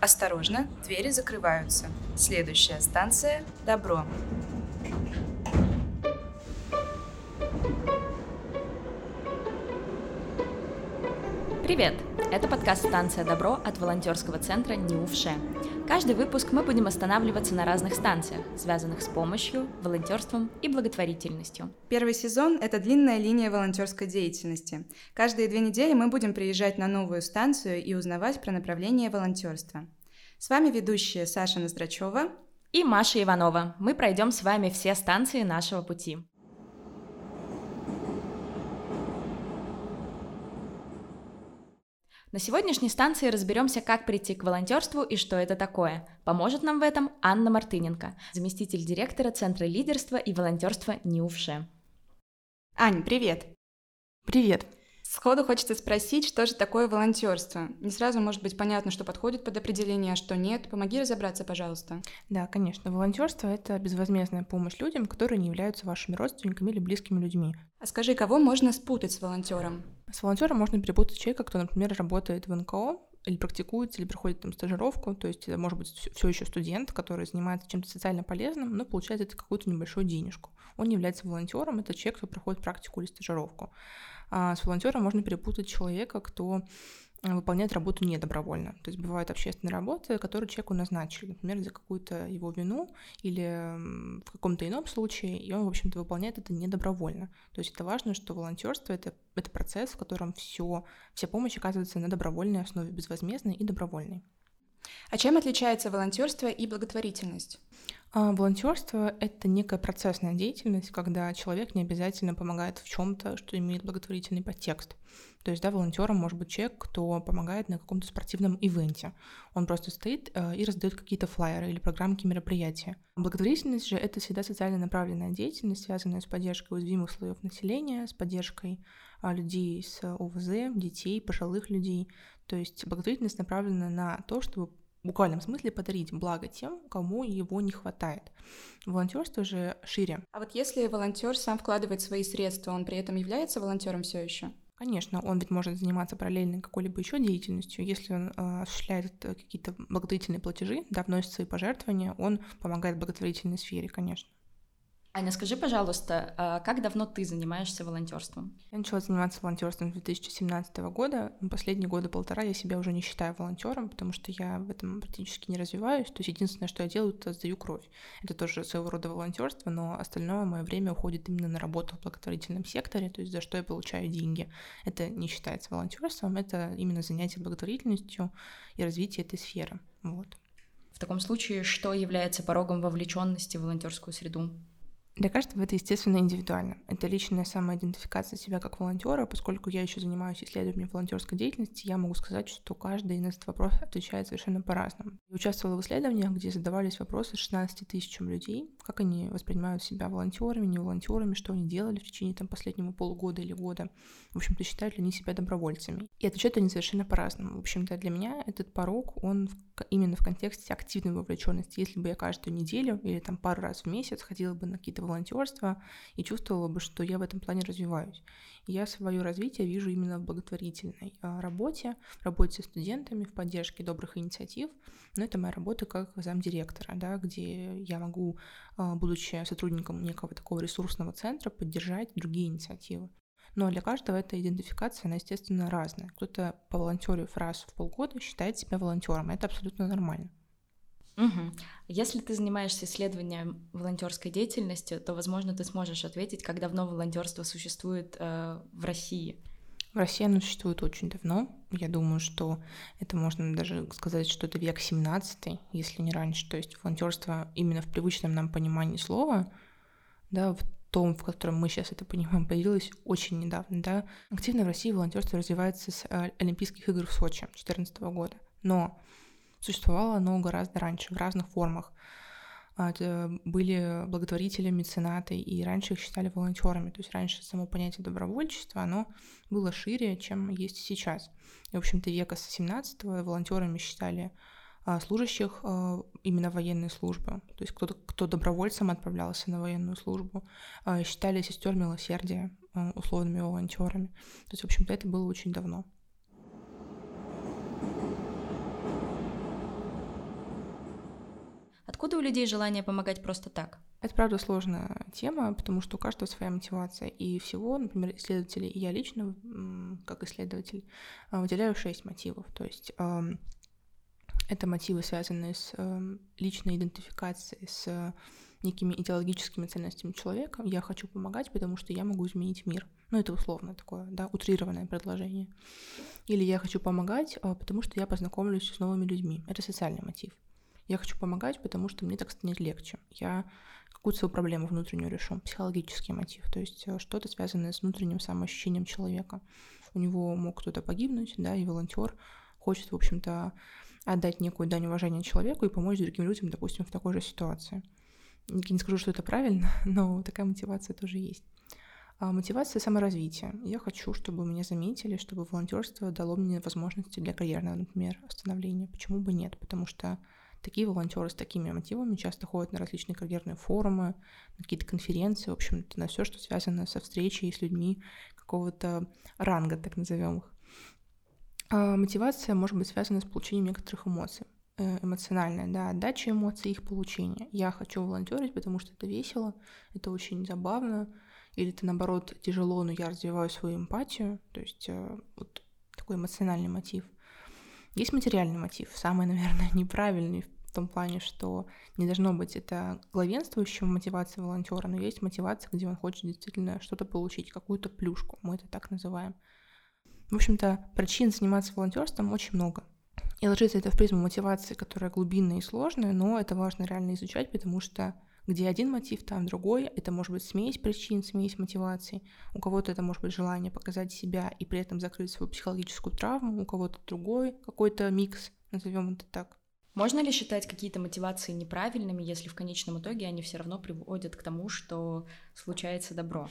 Осторожно, двери закрываются. Следующая станция – Добро. Привет! Это подкаст «Станция Добро» от волонтерского центра НИУФШЕ. Каждый выпуск мы будем останавливаться на разных станциях, связанных с помощью, волонтерством и благотворительностью. Первый сезон – это длинная линия волонтерской деятельности. Каждые две недели мы будем приезжать на новую станцию и узнавать про направление волонтерства. С вами ведущие Саша Ноздрачева и Маша Иванова. Мы пройдем с вами все станции нашего пути. На сегодняшней станции разберемся, как прийти к волонтерству и что это такое. Поможет нам в этом Анна Мартыненко, заместитель директора Центра лидерства и волонтерства НИУФШЕ. Ань, привет! Привет! Сходу хочется спросить, что же такое волонтерство? Не сразу может быть понятно, что подходит под определение, а что нет. Помоги разобраться, пожалуйста. Да, конечно. Волонтерство это безвозмездная помощь людям, которые не являются вашими родственниками или близкими людьми. А скажи, кого можно спутать с волонтером? С волонтером можно перепутать человека, кто, например, работает в НКО, или практикуется, или проходит там стажировку, то есть это может быть все еще студент, который занимается чем-то социально полезным, но получает это какую-то небольшую денежку. Он не является волонтером, это человек, кто проходит практику или стажировку. А с волонтером можно перепутать человека, кто э, выполняет работу недобровольно. То есть бывают общественные работы, которые человеку назначили, например, за какую-то его вину или в каком-то ином случае, и он, в общем-то, выполняет это недобровольно. То есть это важно, что волонтерство это, это процесс, в котором все, вся помощь оказывается на добровольной основе, безвозмездной и добровольной. А чем отличается волонтерство и благотворительность? А волонтерство — это некая процессная деятельность, когда человек не обязательно помогает в чем-то, что имеет благотворительный подтекст. То есть, да, волонтером может быть человек, кто помогает на каком-то спортивном ивенте. Он просто стоит э, и раздает какие-то флайеры или программки мероприятия. Благотворительность же — это всегда социально направленная деятельность, связанная с поддержкой уязвимых слоев населения, с поддержкой а, людей с ОВЗ, детей, пожилых людей. То есть благотворительность направлена на то, чтобы буквальном смысле подарить благо тем, кому его не хватает. Волонтерство же шире. А вот если волонтер сам вкладывает свои средства, он при этом является волонтером все еще? Конечно, он ведь может заниматься параллельно какой-либо еще деятельностью. Если он э, осуществляет какие-то благотворительные платежи, да, вносит свои пожертвования, он помогает благотворительной сфере, конечно. Аня, скажи, пожалуйста, а как давно ты занимаешься волонтерством? Я начала заниматься волонтерством с 2017 года. Последние годы полтора я себя уже не считаю волонтером, потому что я в этом практически не развиваюсь. То есть единственное, что я делаю, это сдаю кровь. Это тоже своего рода волонтерство, но остальное мое время уходит именно на работу в благотворительном секторе, то есть за что я получаю деньги. Это не считается волонтерством, это именно занятие благотворительностью и развитие этой сферы. Вот. В таком случае, что является порогом вовлеченности в волонтерскую среду? Для каждого это, естественно, индивидуально. Это личная самоидентификация себя как волонтера, поскольку я еще занимаюсь исследованием волонтерской деятельности, я могу сказать, что каждый на этот вопрос отвечает совершенно по-разному. Я участвовала в исследованиях, где задавались вопросы 16 тысячам людей, как они воспринимают себя волонтерами, не волонтерами, что они делали в течение там, последнего полугода или года. В общем-то, считают ли они себя добровольцами. И отвечают они совершенно по-разному. В общем-то, для меня этот порог, он именно в контексте активной вовлеченности. Если бы я каждую неделю или там пару раз в месяц ходила бы на какие-то волонтерства и чувствовала бы, что я в этом плане развиваюсь. я свое развитие вижу именно в благотворительной а, работе, работе с студентами, в поддержке добрых инициатив. Но это моя работа как замдиректора, да, где я могу, а, будучи сотрудником некого такого ресурсного центра, поддержать другие инициативы. Но для каждого эта идентификация, она, естественно, разная. Кто-то по волонтере раз в полгода считает себя волонтером. Это абсолютно нормально. Угу. Если ты занимаешься исследованием волонтерской деятельности, то, возможно, ты сможешь ответить, как давно волонтерство существует э, в России. В России оно существует очень давно. Я думаю, что это можно даже сказать, что это век 17 если не раньше. То есть волонтерство именно в привычном нам понимании слова, да, в том, в котором мы сейчас это понимаем, появилось очень недавно. Да. Активно в России волонтерство развивается с э, Олимпийских игр в Сочи 2014 года. Но Существовало оно гораздо раньше, в разных формах. А, это были благотворители, меценаты, и раньше их считали волонтерами. То есть раньше само понятие добровольчества, оно было шире, чем есть сейчас. И, в общем-то, века с 17-го волонтерами считали а, служащих а, именно военной службы. То есть кто-то, кто добровольцем отправлялся на военную службу, считали сестер милосердия условными волонтерами. То есть, в общем-то, это было очень давно. Откуда у людей желание помогать просто так? Это, правда, сложная тема, потому что у каждого своя мотивация. И всего, например, исследователи, и я лично, как исследователь, а, выделяю шесть мотивов. То есть это мотивы, связанные с личной идентификацией, с некими идеологическими ценностями человека. Я хочу помогать, потому что я могу изменить мир. Ну, это условно такое, да, утрированное предложение. Или я хочу помогать, а, потому что я познакомлюсь с новыми людьми. Это социальный мотив. Я хочу помогать, потому что мне так станет легче. Я какую-то свою проблему внутреннюю решу. Психологический мотив, то есть э, что-то связанное с внутренним самоощущением человека. У него мог кто-то погибнуть, да, и волонтер хочет, в общем-то, отдать некую дань уважения человеку и помочь другим людям, допустим, в такой же ситуации. Я не скажу, что это правильно, но такая мотивация тоже есть. А мотивация саморазвития. Я хочу, чтобы меня заметили, чтобы волонтерство дало мне возможности для карьерного, например, становления. Почему бы нет? Потому что такие волонтеры с такими мотивами часто ходят на различные карьерные форумы, на какие-то конференции, в общем-то, на все, что связано со встречей с людьми какого-то ранга, так назовем их. А мотивация может быть связана с получением некоторых эмоций. Э, эмоциональная, да, отдача эмоций, их получение. Я хочу волонтерить, потому что это весело, это очень забавно, или это наоборот тяжело, но я развиваю свою эмпатию, то есть э, вот такой эмоциональный мотив. Есть материальный мотив, самый, наверное, неправильный в том плане, что не должно быть это главенствующим мотивация волонтера, но есть мотивация, где он хочет действительно что-то получить, какую-то плюшку, мы это так называем. В общем-то, причин заниматься волонтерством очень много. И ложится это в призму мотивации, которая глубинная и сложная, но это важно реально изучать, потому что где один мотив, там другой. Это может быть смесь причин, смесь мотиваций. У кого-то это может быть желание показать себя и при этом закрыть свою психологическую травму, у кого-то другой какой-то микс, назовем это так. Можно ли считать какие-то мотивации неправильными, если в конечном итоге они все равно приводят к тому, что случается добро?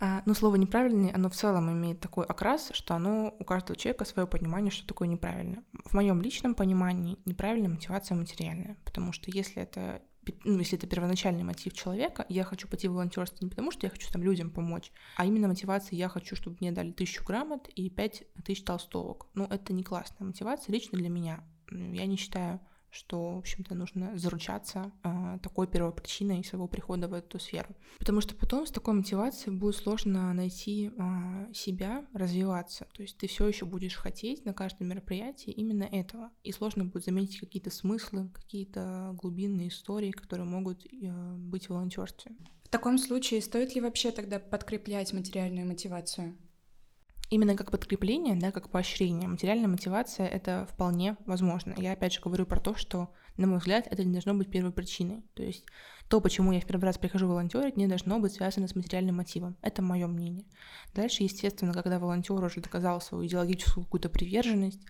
А, ну, слово неправильный, оно в целом имеет такой окрас, что оно у каждого человека свое понимание, что такое неправильно. В моем личном понимании неправильная мотивация материальная, потому что если это ну, если это первоначальный мотив человека, я хочу пойти в волонтерство не потому, что я хочу там людям помочь, а именно мотивация, я хочу, чтобы мне дали тысячу грамот и пять тысяч толстовок. Ну, это не классная мотивация лично для меня. Я не считаю что, в общем-то, нужно заручаться э, такой первопричиной своего прихода в эту сферу. Потому что потом с такой мотивацией будет сложно найти э, себя, развиваться. То есть ты все еще будешь хотеть на каждом мероприятии именно этого. И сложно будет заметить какие-то смыслы, какие-то глубинные истории, которые могут э, быть в волонтерстве. В таком случае стоит ли вообще тогда подкреплять материальную мотивацию? Именно как подкрепление, да, как поощрение. Материальная мотивация — это вполне возможно. Я опять же говорю про то, что, на мой взгляд, это не должно быть первой причиной. То есть то, почему я в первый раз прихожу волонтерить, не должно быть связано с материальным мотивом. Это мое мнение. Дальше, естественно, когда волонтер уже доказал свою идеологическую какую-то приверженность,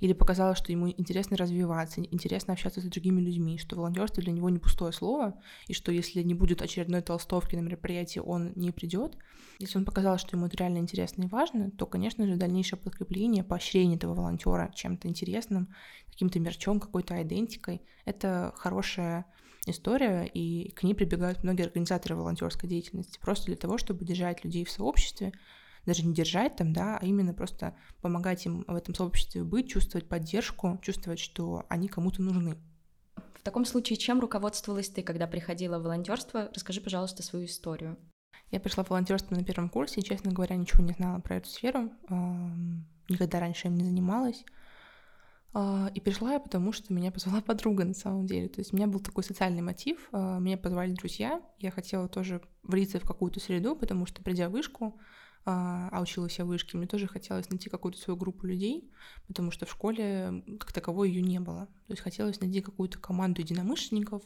или показалось, что ему интересно развиваться, интересно общаться с другими людьми, что волонтерство для него не пустое слово, и что если не будет очередной толстовки на мероприятии, он не придет. Если он показал, что ему это реально интересно и важно, то, конечно же, дальнейшее подкрепление, поощрение этого волонтера чем-то интересным, каким-то мерчом, какой-то идентикой, это хорошая история, и к ней прибегают многие организаторы волонтерской деятельности, просто для того, чтобы держать людей в сообществе, даже не держать там, да, а именно просто помогать им в этом сообществе быть, чувствовать поддержку, чувствовать, что они кому-то нужны. В таком случае, чем руководствовалась ты, когда приходила в волонтерство? Расскажи, пожалуйста, свою историю. Я пришла в волонтерство на первом курсе, и, честно говоря, ничего не знала про эту сферу, никогда раньше им не занималась. А, и пришла я, потому что меня позвала подруга на самом деле. То есть у меня был такой социальный мотив. А, меня позвали друзья. Я хотела тоже влиться в какую-то среду, потому что, придя в вышку, а, а училась я в вышке, мне тоже хотелось найти какую-то свою группу людей, потому что в школе как таковой ее не было. То есть хотелось найти какую-то команду единомышленников.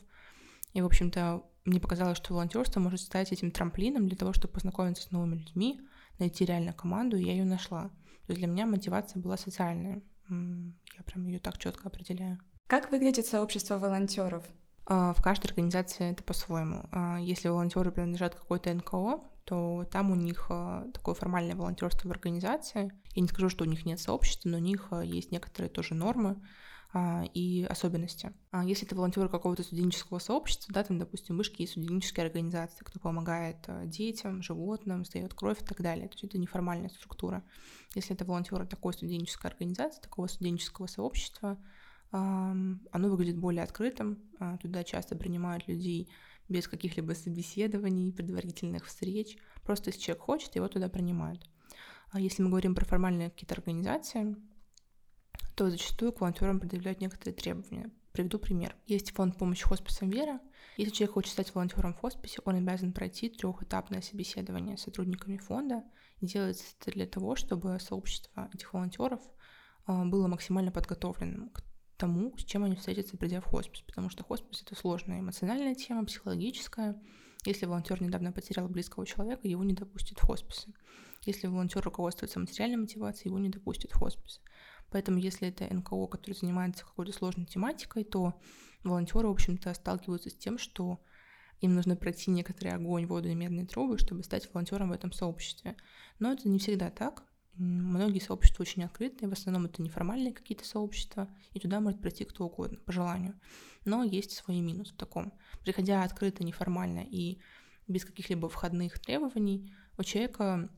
И, в общем-то, мне показалось, что волонтерство может стать этим трамплином для того, чтобы познакомиться с новыми людьми, найти реально команду, и я ее нашла. То есть для меня мотивация была социальная. Я прям ее так четко определяю. Как выглядит сообщество волонтеров? А, в каждой организации это по-своему. А, если волонтеры принадлежат какой-то НКО, то там у них а, такое формальное волонтерство в организации. Я не скажу, что у них нет сообщества, но у них есть некоторые тоже нормы и особенности. Если это волонтеры какого-то студенческого сообщества, да, там, допустим, вышки есть студенческие организации, кто помогает детям, животным, сдает кровь и так далее. То есть это неформальная структура. Если это волонтеры такой студенческой организации, такого студенческого сообщества, оно выглядит более открытым, а, туда часто принимают людей без каких-либо собеседований, предварительных встреч. Просто если человек хочет, его туда принимают. А если мы говорим про формальные какие-то организации, то зачастую к волонтерам предъявляют некоторые требования. Приведу пример. Есть фонд помощи хосписам «Вера». Если человек хочет стать волонтером в хосписе, он обязан пройти трехэтапное собеседование с сотрудниками фонда. И делается это для того, чтобы сообщество этих волонтеров а, было максимально подготовленным к тому, с чем они встретятся, придя в хоспис. Потому что хоспис — это сложная эмоциональная тема, психологическая. Если волонтер недавно потерял близкого человека, его не допустят в хосписы. Если волонтер руководствуется материальной мотивацией, его не допустят в хоспис. Поэтому, если это НКО, который занимается какой-то сложной тематикой, то волонтеры, в общем-то, сталкиваются с тем, что им нужно пройти некоторый огонь, воду и медные трубы, чтобы стать волонтером в этом сообществе. Но это не всегда так. Многие сообщества очень открытые, в основном это неформальные какие-то сообщества, и туда может прийти кто угодно, по желанию. Но есть свои минусы в таком. Приходя открыто, неформально и без каких-либо входных требований, у человека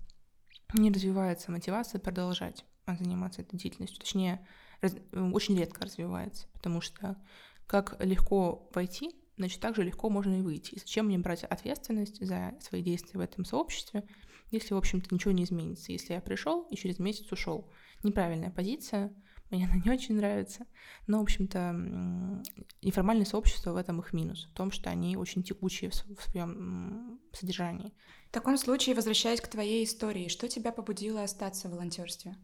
не развивается мотивация продолжать заниматься этой деятельностью. Точнее, раз, очень редко развивается, потому что как легко войти, значит, так же легко можно и выйти. И зачем мне брать ответственность за свои действия в этом сообществе, если, в общем-то, ничего не изменится. Если я пришел и через месяц ушел. Неправильная позиция, мне она не очень нравится. Но, в общем-то, неформальное сообщество в этом их минус, в том, что они очень текучие в своем содержании. В таком случае, возвращаясь к твоей истории, что тебя побудило остаться в волонтерстве?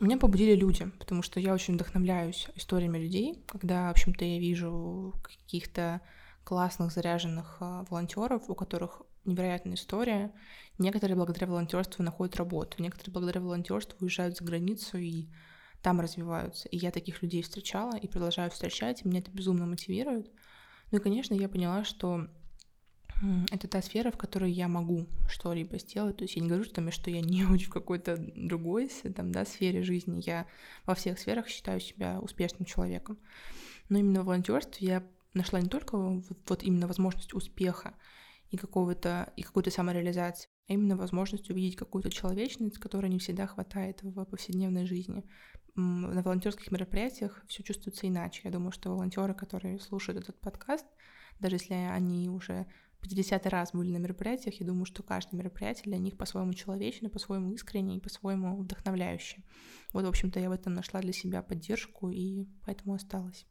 Меня побудили люди, потому что я очень вдохновляюсь историями людей, когда, в общем-то, я вижу каких-то классных, заряженных а, волонтеров, у которых невероятная история. Некоторые благодаря волонтерству находят работу, некоторые благодаря волонтерству уезжают за границу и там развиваются. И я таких людей встречала и продолжаю встречать, и меня это безумно мотивирует. Ну и, конечно, я поняла, что это та сфера, в которой я могу что-либо сделать. То есть я не говорю, что, что я не очень в какой-то другой там, да, сфере жизни. Я во всех сферах считаю себя успешным человеком. Но именно в волонтерстве я нашла не только вот именно возможность успеха и какого-то и какой-то самореализации, а именно возможность увидеть какую-то человечность, которой не всегда хватает в повседневной жизни. На волонтерских мероприятиях все чувствуется иначе. Я думаю, что волонтеры, которые слушают этот подкаст, даже если они уже 50 раз были на мероприятиях, я думаю, что каждое мероприятие для них по-своему человечное, по-своему искренне и по-своему вдохновляющее. Вот, в общем-то, я в этом нашла для себя поддержку и поэтому осталась.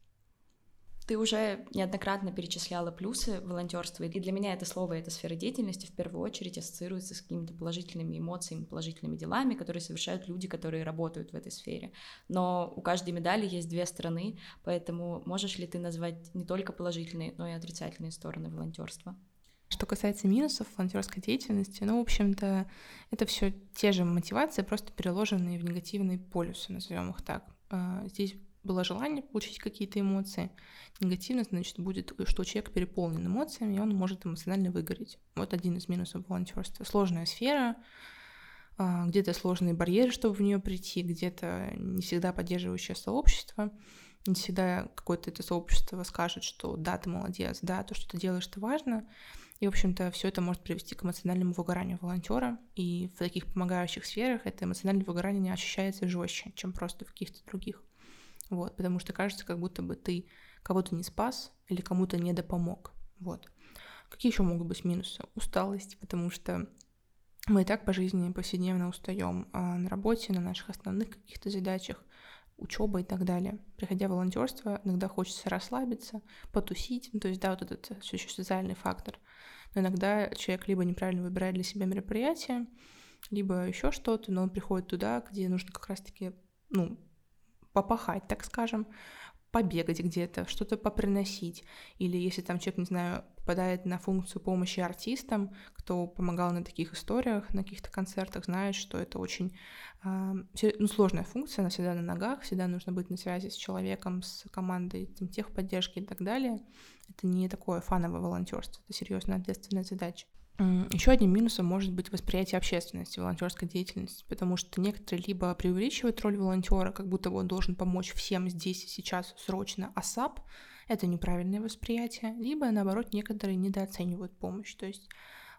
Ты уже неоднократно перечисляла плюсы волонтерства, и для меня это слово, эта сфера деятельности в первую очередь ассоциируется с какими-то положительными эмоциями, положительными делами, которые совершают люди, которые работают в этой сфере. Но у каждой медали есть две стороны, поэтому можешь ли ты назвать не только положительные, но и отрицательные стороны волонтерства? Что касается минусов волонтерской деятельности, ну, в общем-то, это все те же мотивации, просто переложенные в негативные полюсы, назовем их так. А, здесь было желание получить какие-то эмоции. Негативность, значит, будет, что человек переполнен эмоциями, и он может эмоционально выгореть. Вот один из минусов волонтерства. Сложная сфера, а, где-то сложные барьеры, чтобы в нее прийти, где-то не всегда поддерживающее сообщество, не всегда какое-то это сообщество скажет, что да, ты молодец, да, то, что ты делаешь, это важно. И, в общем-то, все это может привести к эмоциональному выгоранию волонтера. И в таких помогающих сферах это эмоциональное выгорание не ощущается жестче, чем просто в каких-то других. Вот, потому что кажется, как будто бы ты кого-то не спас или кому-то не допомог. Вот. Какие еще могут быть минусы? Усталость, потому что мы и так по жизни повседневно устаем а на работе, на наших основных каких-то задачах, учеба и так далее. Приходя в волонтерство, иногда хочется расслабиться, потусить, ну, то есть, да, вот этот все еще социальный фактор. Но иногда человек либо неправильно выбирает для себя мероприятие, либо еще что-то, но он приходит туда, где нужно как раз-таки, ну, попахать, так скажем, побегать где-то, что-то поприносить. Или если там человек, не знаю, попадает на функцию помощи артистам, кто помогал на таких историях, на каких-то концертах, знает, что это очень э, ну, сложная функция, она всегда на ногах, всегда нужно быть на связи с человеком, с командой там, техподдержки и так далее. Это не такое фановое волонтерство, это серьезная ответственная задача. Еще одним минусом может быть восприятие общественности, волонтерской деятельности, потому что некоторые либо преувеличивают роль волонтера, как будто он должен помочь всем здесь и сейчас срочно, ASAP — это неправильное восприятие, либо, наоборот, некоторые недооценивают помощь. То есть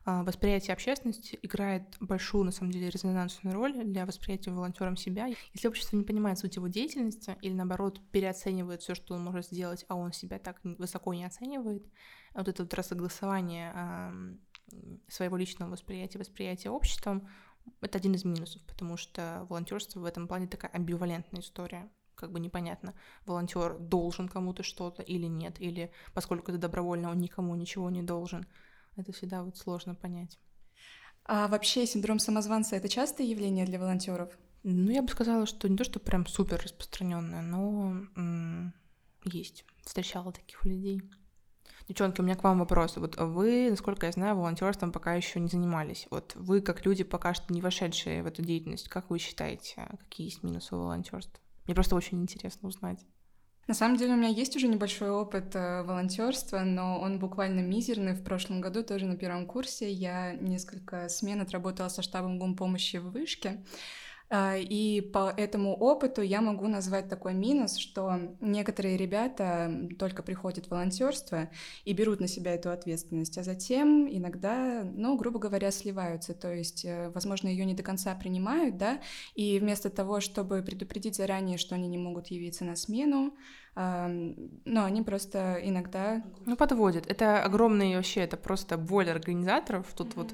а, восприятие общественности играет большую, на самом деле, резонансную роль для восприятия волонтером себя. Если общество не понимает суть его деятельности или, наоборот, переоценивает все, что он может сделать, а он себя так высоко не оценивает, вот это вот рассогласование своего личного восприятия, восприятия обществом, это один из минусов, потому что волонтерство в этом плане такая амбивалентная история как бы непонятно, волонтер должен кому-то что-то или нет, или поскольку это добровольно, он никому ничего не должен. Это всегда вот сложно понять. А вообще синдром самозванца это частое явление для волонтеров? Ну, я бы сказала, что не то, что прям супер распространенное, но м- есть. Встречала таких людей. Девчонки, у меня к вам вопрос. Вот вы, насколько я знаю, волонтерством пока еще не занимались. Вот вы, как люди, пока что не вошедшие в эту деятельность, как вы считаете, какие есть минусы волонтерства? Мне просто очень интересно узнать. На самом деле у меня есть уже небольшой опыт э, волонтерства, но он буквально мизерный. В прошлом году тоже на первом курсе я несколько смен отработала со штабом гумпомощи в Вышке. А, и по этому опыту я могу назвать такой минус, что некоторые ребята только приходят в волонтерство и берут на себя эту ответственность, а затем иногда, ну, грубо говоря, сливаются. То есть, э, возможно, ее не до конца принимают, да, и вместо того, чтобы предупредить заранее, что они не могут явиться на смену, но они просто иногда... Ну, подводят. Это огромный вообще, это просто боль организаторов. Тут mm-hmm. вот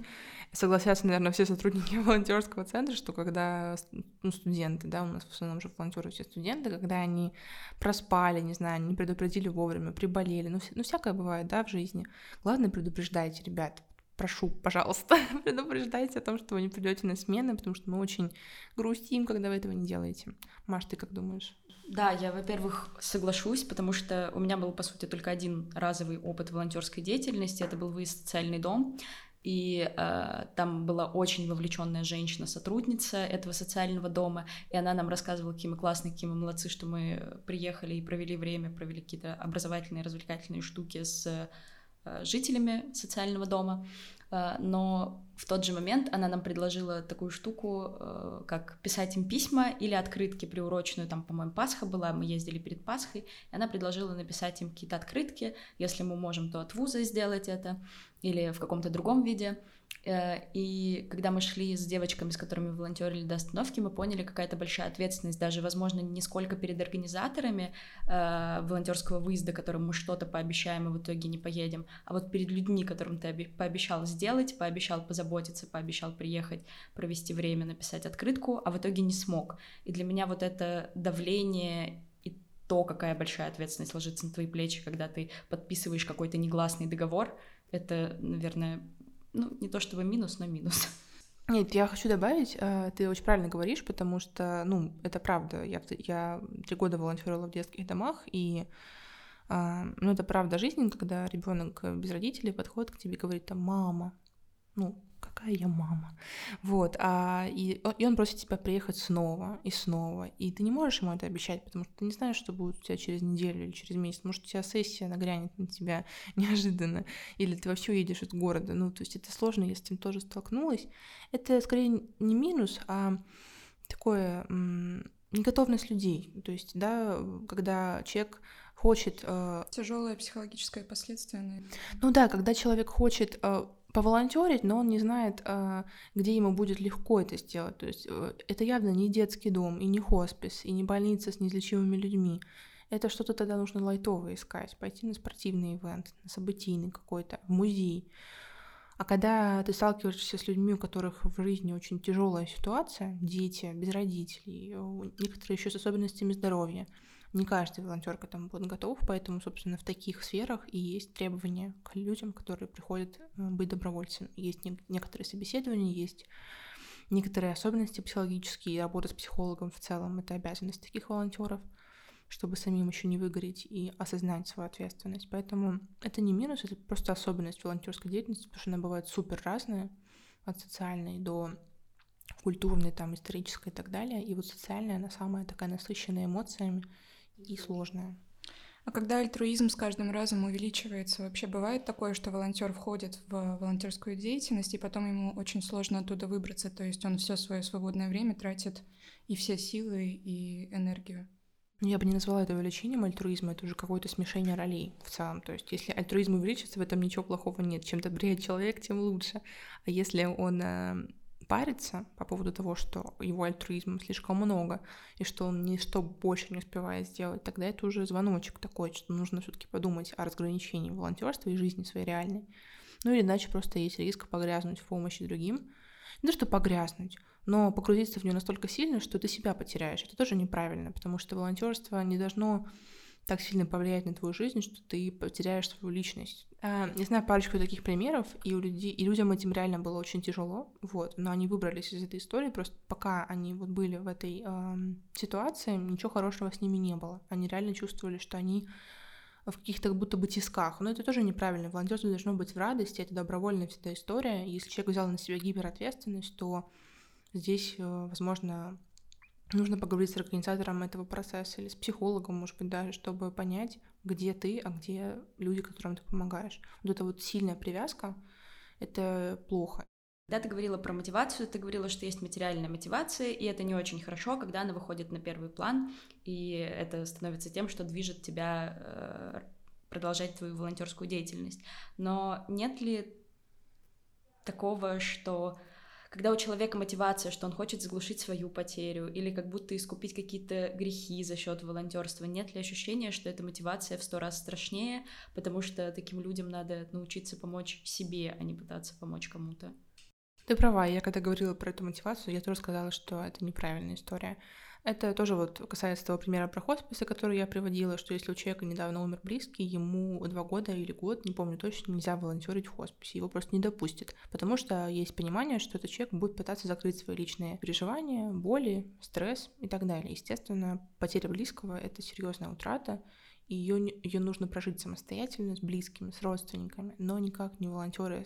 согласятся, наверное, все сотрудники волонтерского центра, что когда ну, студенты, да, у нас в основном же волонтеры все студенты, когда они проспали, не знаю, не предупредили вовремя, приболели, ну, ну всякое бывает, да, в жизни. Главное, предупреждайте, ребят, прошу, пожалуйста, предупреждайте о том, что вы не придете на смены, потому что мы очень грустим, когда вы этого не делаете. Маш, ты как думаешь? Да, я, во-первых, соглашусь, потому что у меня был, по сути, только один разовый опыт волонтерской деятельности. Это был выезд в социальный дом и э, там была очень вовлеченная женщина-сотрудница этого социального дома, и она нам рассказывала, какие мы классные, какие мы молодцы, что мы приехали и провели время, провели какие-то образовательные, развлекательные штуки с э, жителями социального дома. Э, но в тот же момент она нам предложила такую штуку, э, как писать им письма или открытки приуроченную, там, по-моему, Пасха была, мы ездили перед Пасхой, и она предложила написать им какие-то открытки, если мы можем, то от вуза сделать это, или в каком-то другом виде. Э, и когда мы шли с девочками, с которыми волонтерили до остановки, мы поняли, какая-то большая ответственность, даже, возможно, не сколько перед организаторами э, волонтерского выезда, которым мы что-то пообещаем и в итоге не поедем, а вот перед людьми, которым ты пообещал сделать, пообещал позаботиться, пообещал приехать, провести время, написать открытку, а в итоге не смог. И для меня вот это давление то, какая большая ответственность ложится на твои плечи, когда ты подписываешь какой-то негласный договор, это, наверное, ну, не то чтобы минус, но минус. Нет, я хочу добавить, э, ты очень правильно говоришь, потому что, ну, это правда. Я, я три года волонтерила в детских домах, и э, ну, это правда жизни, когда ребенок без родителей подходит к тебе и говорит там, мама, ну, какая я мама. Вот, а, и, и он просит тебя приехать снова и снова, и ты не можешь ему это обещать, потому что ты не знаешь, что будет у тебя через неделю или через месяц, может, у тебя сессия нагрянет на тебя неожиданно, или ты вообще уедешь из города, ну, то есть это сложно, я с этим тоже столкнулась. Это скорее не минус, а такое неготовность людей, то есть, да, когда человек хочет... Э... Тяжелое психологическое последствие. Ну да, когда человек хочет э, поволонтерить, но он не знает, а, где ему будет легко это сделать. То есть э, это явно не детский дом, и не хоспис, и не больница с неизлечимыми людьми. Это что-то тогда нужно лайтовое искать, пойти на спортивный ивент, на событийный какой-то, в музей. А когда ты сталкиваешься с людьми, у которых в жизни очень тяжелая ситуация, дети, без родителей, некоторые еще с особенностями здоровья, не каждый волонтер к этому будет готов, поэтому, собственно, в таких сферах и есть требования к людям, которые приходят э, быть добровольцем. Есть не- некоторые собеседования, есть некоторые особенности психологические, работа с психологом в целом — это обязанность таких волонтеров, чтобы самим еще не выгореть и осознать свою ответственность. Поэтому это не минус, это просто особенность волонтерской деятельности, потому что она бывает супер разная, от социальной до культурной, там, исторической и так далее. И вот социальная, она самая такая насыщенная эмоциями, и сложная. А когда альтруизм с каждым разом увеличивается, вообще бывает такое, что волонтер входит в волонтерскую деятельность, и потом ему очень сложно оттуда выбраться, то есть он все свое свободное время тратит и все силы, и энергию. Ну, я бы не назвала это увеличением альтруизма, это уже какое-то смешение ролей в целом. То есть, если альтруизм увеличится, в этом ничего плохого нет. Чем добрее человек, тем лучше. А если он э, парится по поводу того, что его альтруизма слишком много, и что он ничто больше не успевает сделать, тогда это уже звоночек такой, что нужно все таки подумать о разграничении волонтерства и жизни своей реальной. Ну или иначе просто есть риск погрязнуть в помощи другим. Не то, что погрязнуть, но погрузиться в нее настолько сильно, что ты себя потеряешь. Это тоже неправильно, потому что волонтерство не должно так сильно повлиять на твою жизнь, что ты потеряешь свою личность. А, я знаю парочку таких примеров, и, у людей, и людям этим реально было очень тяжело, вот, но они выбрались из этой истории, просто пока они вот были в этой э, ситуации, ничего хорошего с ними не было. Они реально чувствовали, что они в каких-то как будто бы тисках. Но это тоже неправильно. Волонтерство должно быть в радости, это добровольная всегда история. Если человек взял на себя гиперответственность, то здесь, э, возможно, нужно поговорить с организатором этого процесса или с психологом, может быть, даже, чтобы понять, где ты, а где люди, которым ты помогаешь. Вот эта вот сильная привязка — это плохо. Когда ты говорила про мотивацию, ты говорила, что есть материальная мотивация, и это не очень хорошо, когда она выходит на первый план, и это становится тем, что движет тебя э, продолжать твою волонтерскую деятельность. Но нет ли такого, что когда у человека мотивация, что он хочет заглушить свою потерю или как будто искупить какие-то грехи за счет волонтерства, нет ли ощущения, что эта мотивация в сто раз страшнее, потому что таким людям надо научиться помочь себе, а не пытаться помочь кому-то? Ты права, я когда говорила про эту мотивацию, я тоже сказала, что это неправильная история. Это тоже вот касается того примера про хосписы, который я приводила, что если у человека недавно умер близкий, ему два года или год, не помню точно, нельзя волонтерить в хосписе, его просто не допустят, потому что есть понимание, что этот человек будет пытаться закрыть свои личные переживания, боли, стресс и так далее. Естественно, потеря близкого — это серьезная утрата, и ее, ее нужно прожить самостоятельно, с близкими, с родственниками, но никак не волонтеры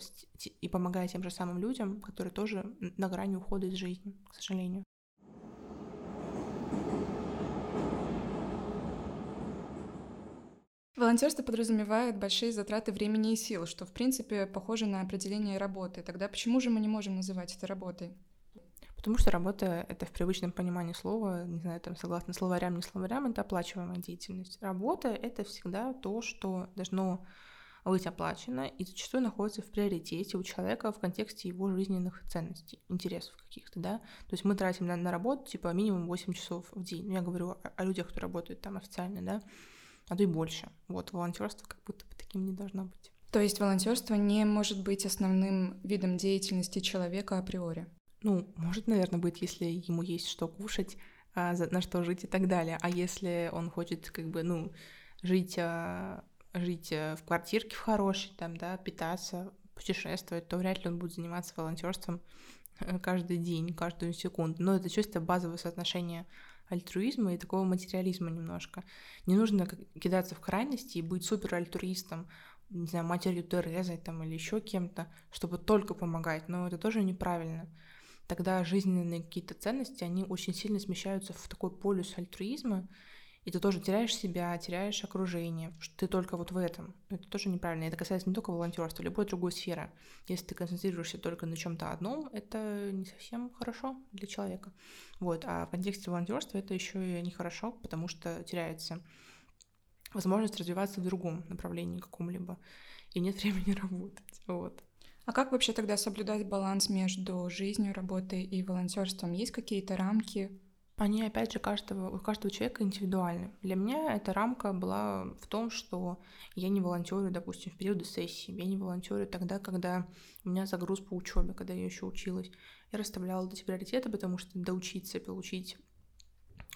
и помогая тем же самым людям, которые тоже на грани ухода из жизни, к сожалению. Волонтерство подразумевает большие затраты времени и сил, что, в принципе, похоже на определение работы. Тогда почему же мы не можем называть это работой? Потому что работа — это в привычном понимании слова, не знаю, там, согласно словарям, не словарям, это оплачиваемая деятельность. Работа — это всегда то, что должно быть оплачено и зачастую находится в приоритете у человека в контексте его жизненных ценностей, интересов каких-то, да. То есть мы тратим на, на работу, типа, минимум 8 часов в день. Ну, я говорю о, о людях, кто работают там официально, да а то и больше. Вот волонтерство как будто бы таким не должно быть. То есть волонтерство не может быть основным видом деятельности человека априори? Ну, может, наверное, быть, если ему есть что кушать, а, на что жить и так далее. А если он хочет, как бы, ну, жить, а, жить а, в квартирке в хорошей, там, да, питаться, путешествовать, то вряд ли он будет заниматься волонтерством э, каждый день, каждую секунду. Но это чисто базовое соотношение альтруизма и такого материализма немножко. Не нужно кидаться в крайности и быть супер альтруистом, не знаю, матерью Терезой там или еще кем-то, чтобы только помогать, но это тоже неправильно. Тогда жизненные какие-то ценности, они очень сильно смещаются в такой полюс альтруизма, и ты тоже теряешь себя, теряешь окружение, ты только вот в этом. Это тоже неправильно. Это касается не только волонтерства, любой другой сферы. Если ты концентрируешься только на чем-то одном, это не совсем хорошо для человека. Вот. А в контексте волонтерства это еще и нехорошо, потому что теряется возможность развиваться в другом направлении каком-либо, и нет времени работать. Вот. А как вообще тогда соблюдать баланс между жизнью, работой и волонтерством? Есть какие-то рамки, они, опять же, каждого, у каждого человека индивидуальны. Для меня эта рамка была в том, что я не волонтерю, допустим, в периоды сессии, я не волонтерю тогда, когда у меня загруз по учебе, когда я еще училась. Я расставляла эти приоритеты, потому что доучиться, получить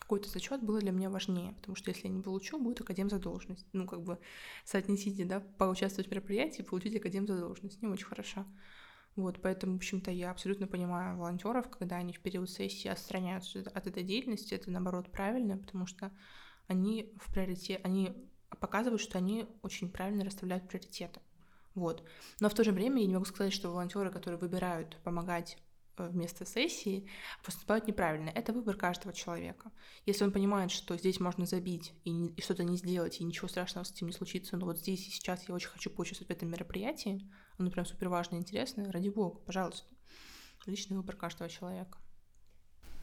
какой-то зачет было для меня важнее, потому что если я не получу, будет академ задолженность. Ну, как бы соотнесите, да, поучаствовать в мероприятии получить академ задолженность. Не очень хорошо. Вот, поэтому, в общем-то, я абсолютно понимаю волонтеров, когда они в период сессии отстраняются от этой деятельности, это наоборот правильно, потому что они в приоритете, они показывают, что они очень правильно расставляют приоритеты. Вот. Но в то же время я не могу сказать, что волонтеры, которые выбирают помогать вместо сессии поступают неправильно. Это выбор каждого человека. Если он понимает, что здесь можно забить и, не, и что-то не сделать, и ничего страшного с этим не случится, но вот здесь и сейчас я очень хочу поучаствовать в этом мероприятии, оно прям супер важное и интересное, ради бога, пожалуйста. Личный выбор каждого человека.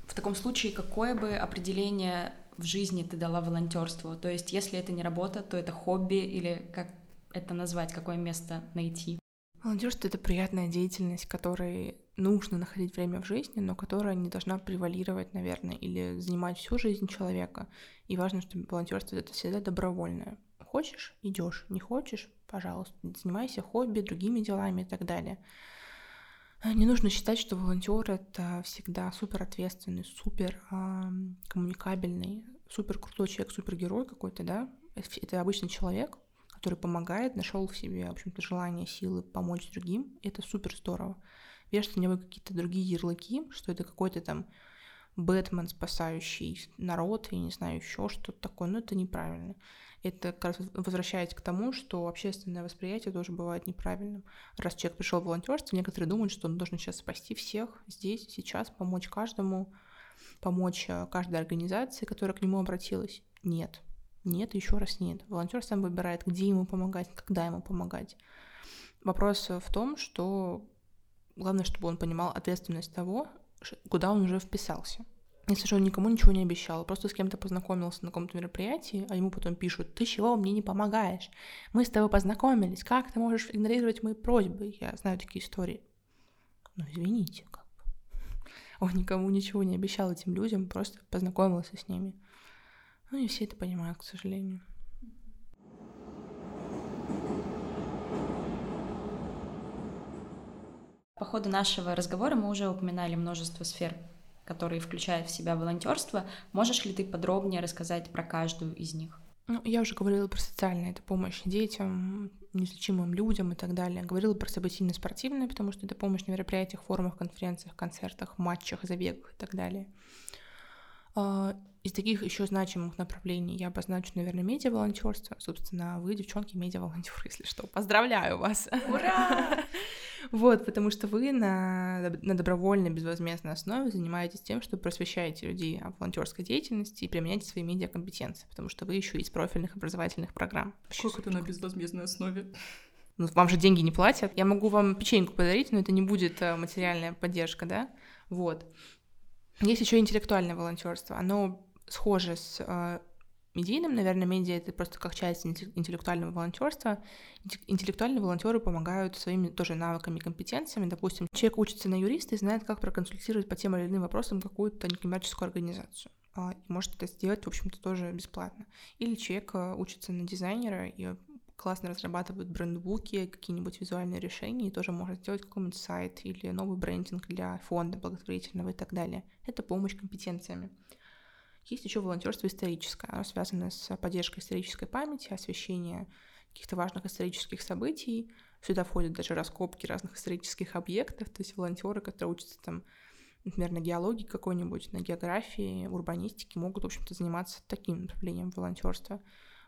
В таком случае, какое бы определение в жизни ты дала волонтерству? То есть, если это не работа, то это хобби или как это назвать, какое место найти? Волонтерство — это приятная деятельность, которой нужно находить время в жизни, но которая не должна превалировать, наверное, или занимать всю жизнь человека. И важно, чтобы волонтерство это всегда добровольное. Хочешь — идешь, не хочешь — пожалуйста, занимайся хобби, другими делами и так далее. Не нужно считать, что волонтер это всегда супер ответственный, супер э, коммуникабельный, супер крутой человек, супергерой какой-то, да. Это обычный человек, который помогает, нашел в себе, в общем-то, желание, силы помочь другим. Это супер здорово. Вешать на него какие-то другие ярлыки, что это какой-то там Бэтмен, спасающий народ, и не знаю, еще что-то такое, но это неправильно. Это как раз возвращаясь к тому, что общественное восприятие тоже бывает неправильным. Раз человек пришел в волонтерство, некоторые думают, что он должен сейчас спасти всех здесь, сейчас, помочь каждому, помочь э, каждой организации, которая к нему обратилась. Нет, нет, еще раз нет. Волонтер сам выбирает, где ему помогать, когда ему помогать. Вопрос в том, что главное, чтобы он понимал ответственность того, куда он уже вписался. Если же он никому ничего не обещал, просто с кем-то познакомился на каком-то мероприятии, а ему потом пишут, ты чего мне не помогаешь? Мы с тобой познакомились, как ты можешь игнорировать мои просьбы? Я знаю такие истории. Ну, извините, как бы. Он никому ничего не обещал этим людям, просто познакомился с ними. Ну и все это понимают, к сожалению. По ходу нашего разговора мы уже упоминали множество сфер, которые включают в себя волонтерство. Можешь ли ты подробнее рассказать про каждую из них? Ну, я уже говорила про социальное, это помощь детям, неизлечимым людям и так далее. Говорила про событийно-спортивное, потому что это помощь на мероприятиях, форумах, конференциях, концертах, матчах, забегах и так далее. Из таких еще значимых направлений я обозначу, наверное, медиа-волонтерство. Собственно, вы, девчонки, медиа-волонтеры, если что. Поздравляю вас! Ура! Вот, потому что вы на, на добровольной, безвозмездной основе занимаетесь тем, что просвещаете людей о волонтерской деятельности и применяете свои медиакомпетенции, потому что вы еще из профильных образовательных программ. Сколько это на безвозмездной основе? Ну, вам же деньги не платят. Я могу вам печеньку подарить, но это не будет э, материальная поддержка, да? Вот. Есть еще интеллектуальное волонтерство. Оно схоже с э, медийным, наверное, медиа это просто как часть интеллектуального волонтерства. Интеллектуальные волонтеры помогают своими тоже навыками и компетенциями. Допустим, человек учится на юриста и знает, как проконсультировать по тем или иным вопросам какую-то некоммерческую организацию. А, и может это сделать, в общем-то, тоже бесплатно. Или человек э, учится на дизайнера и классно разрабатывает брендбуки, какие-нибудь визуальные решения, и тоже может сделать какой-нибудь сайт или новый брендинг для фонда благотворительного и так далее. Это помощь компетенциями. Есть еще волонтерство историческое. Оно связано с поддержкой исторической памяти, освещение каких-то важных исторических событий. Сюда входят даже раскопки разных исторических объектов, то есть волонтеры, которые учатся там, например, на геологии какой-нибудь, на географии, урбанистике, могут, в общем-то, заниматься таким направлением волонтерства.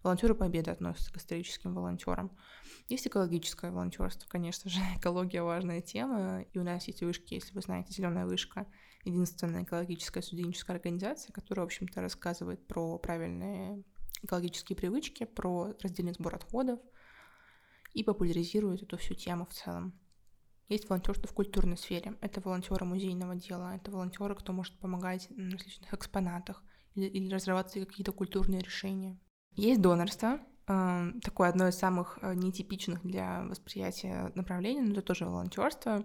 Волонтеры Победы относятся к историческим волонтерам. Есть экологическое волонтерство, конечно же. Экология важная тема. И у нас есть вышки, если вы знаете, зеленая вышка единственная экологическая студенческая организация, которая, в общем-то, рассказывает про правильные экологические привычки, про раздельный сбор отходов и популяризирует эту всю тему в целом. Есть волонтерство в культурной сфере. Это волонтеры музейного дела, это волонтеры, кто может помогать на различных экспонатах или, или разрабатывать какие-то культурные решения. Есть донорство, э, такое одно из самых э, нетипичных для восприятия направлений, но это тоже волонтерство.